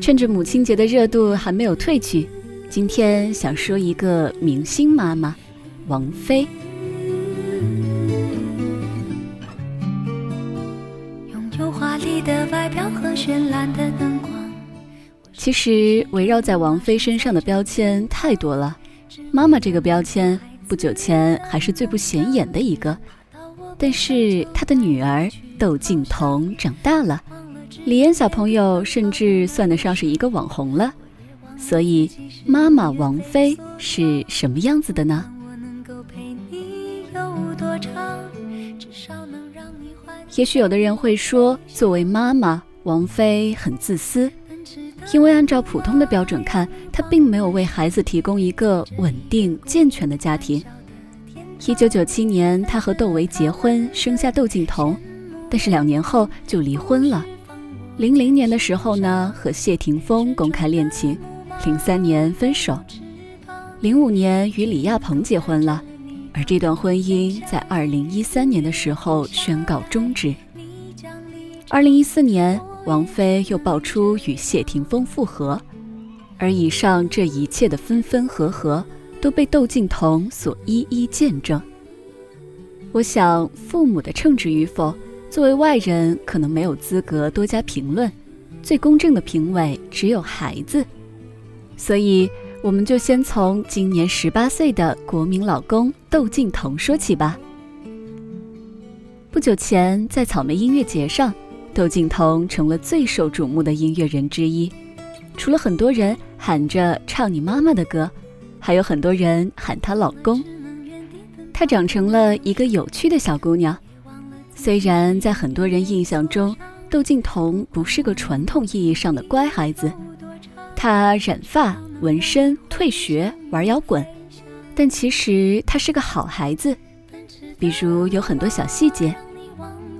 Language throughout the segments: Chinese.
趁着母亲节的热度还没有褪去，今天想说一个明星妈妈，王菲。其实围绕在王菲身上的标签太多了，妈妈这个标签不久前还是最不显眼的一个，但是她的女儿窦靖童长大了。李嫣小朋友甚至算得上是一个网红了，所以妈妈王菲是什么样子的呢？也许有的人会说，作为妈妈，王菲很自私，因为按照普通的标准看，她并没有为孩子提供一个稳定健全的家庭。一九九七年，他和窦唯结婚，生下窦靖童，但是两年后就离婚了。零零年的时候呢，和谢霆锋公开恋情，零三年分手，零五年与李亚鹏结婚了，而这段婚姻在二零一三年的时候宣告终止。二零一四年，王菲又爆出与谢霆锋复合，而以上这一切的分分合合，都被窦靖童所一一见证。我想，父母的称职与否。作为外人，可能没有资格多加评论。最公正的评委只有孩子，所以我们就先从今年十八岁的国民老公窦靖童说起吧。不久前，在草莓音乐节上，窦靖童成了最受瞩目的音乐人之一。除了很多人喊着唱你妈妈的歌，还有很多人喊她老公。她长成了一个有趣的小姑娘。虽然在很多人印象中，窦靖童不是个传统意义上的乖孩子，她染发、纹身、退学、玩摇滚，但其实她是个好孩子。比如有很多小细节，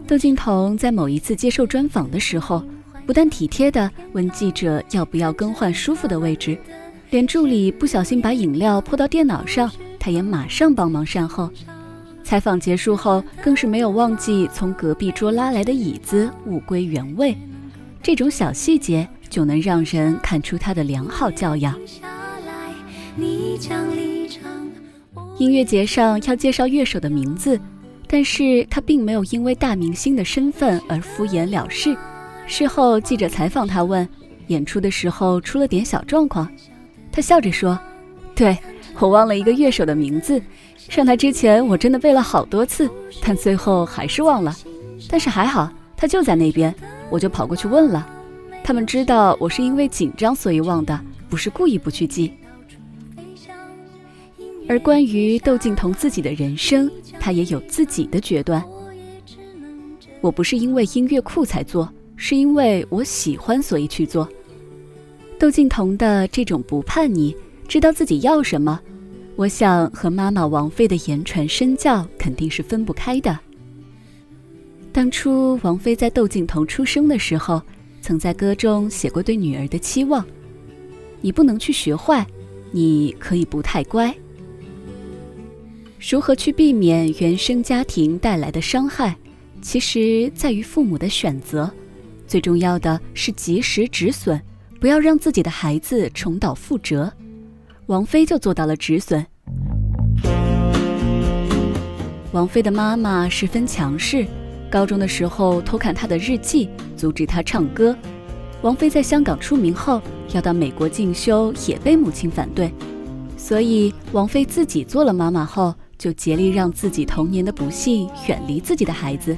窦靖童在某一次接受专访的时候，不但体贴地问记者要不要更换舒服的位置，连助理不小心把饮料泼到电脑上，他也马上帮忙善后。采访结束后，更是没有忘记从隔壁桌拉来的椅子物归原位。这种小细节就能让人看出他的良好教养。音乐节上要介绍乐手的名字，但是他并没有因为大明星的身份而敷衍了事。事后记者采访他，问演出的时候出了点小状况，他笑着说：“对我忘了一个乐手的名字。”上台之前，我真的背了好多次，但最后还是忘了。但是还好，他就在那边，我就跑过去问了。他们知道我是因为紧张所以忘的，不是故意不去记。而关于窦靖童自己的人生，他也有自己的决断。我不是因为音乐酷才做，是因为我喜欢所以去做。窦靖童的这种不叛逆，知道自己要什么。我想和妈妈王菲的言传身教肯定是分不开的。当初王菲在窦靖童出生的时候，曾在歌中写过对女儿的期望：“你不能去学坏，你可以不太乖。”如何去避免原生家庭带来的伤害，其实在于父母的选择。最重要的是及时止损，不要让自己的孩子重蹈覆辙。王菲就做到了止损。王菲的妈妈十分强势，高中的时候偷看她的日记，阻止她唱歌。王菲在香港出名后，要到美国进修，也被母亲反对。所以，王菲自己做了妈妈后，就竭力让自己童年的不幸远离自己的孩子。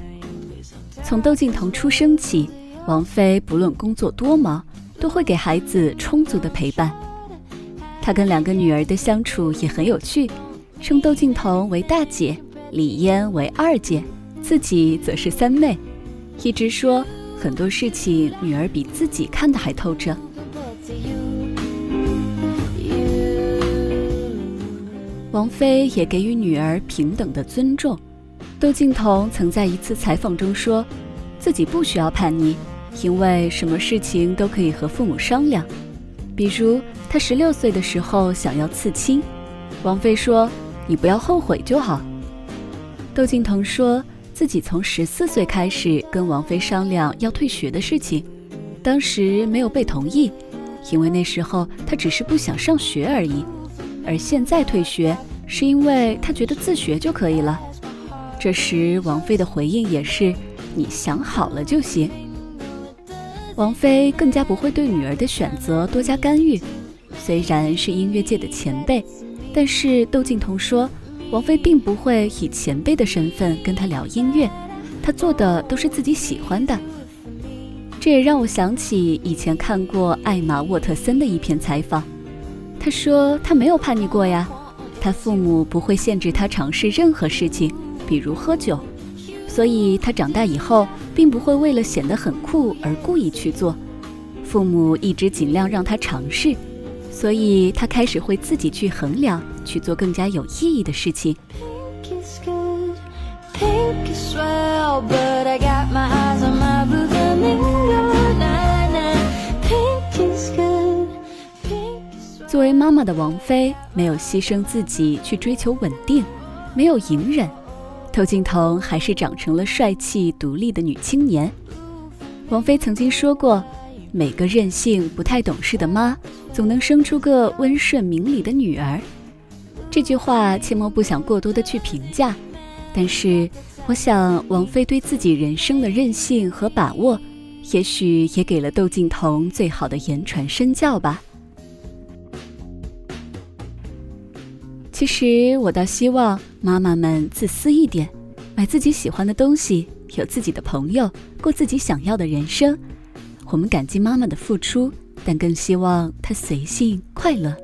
从窦靖童出生起，王菲不论工作多忙，都会给孩子充足的陪伴。她跟两个女儿的相处也很有趣，称窦靖童为大姐，李嫣为二姐，自己则是三妹，一直说很多事情女儿比自己看得还透彻。王菲也给予女儿平等的尊重。窦靖童曾在一次采访中说，自己不需要叛逆，因为什么事情都可以和父母商量，比如。他十六岁的时候想要刺青，王菲说：“你不要后悔就好。”窦靖童说自己从十四岁开始跟王菲商量要退学的事情，当时没有被同意，因为那时候他只是不想上学而已。而现在退学，是因为他觉得自学就可以了。这时王菲的回应也是：“你想好了就行。”王菲更加不会对女儿的选择多加干预。虽然是音乐界的前辈，但是窦靖童说。王菲并不会以前辈的身份跟他聊音乐，他做的都是自己喜欢的。这也让我想起以前看过艾玛沃特森的一篇采访，他说他没有叛逆过呀，他父母不会限制他尝试任何事情，比如喝酒，所以他长大以后并不会为了显得很酷而故意去做，父母一直尽量让他尝试。所以他开始会自己去衡量，去做更加有意义的事情。作为妈妈的王菲，没有牺牲自己去追求稳定，没有隐忍，窦靖童还是长成了帅气独立的女青年。王菲曾经说过。每个任性不太懂事的妈，总能生出个温顺明理的女儿。这句话切莫不想过多的去评价，但是我想，王菲对自己人生的任性和把握，也许也给了窦靖童最好的言传身教吧。其实我倒希望妈妈们自私一点，买自己喜欢的东西，有自己的朋友，过自己想要的人生。我们感激妈妈的付出，但更希望她随性快乐。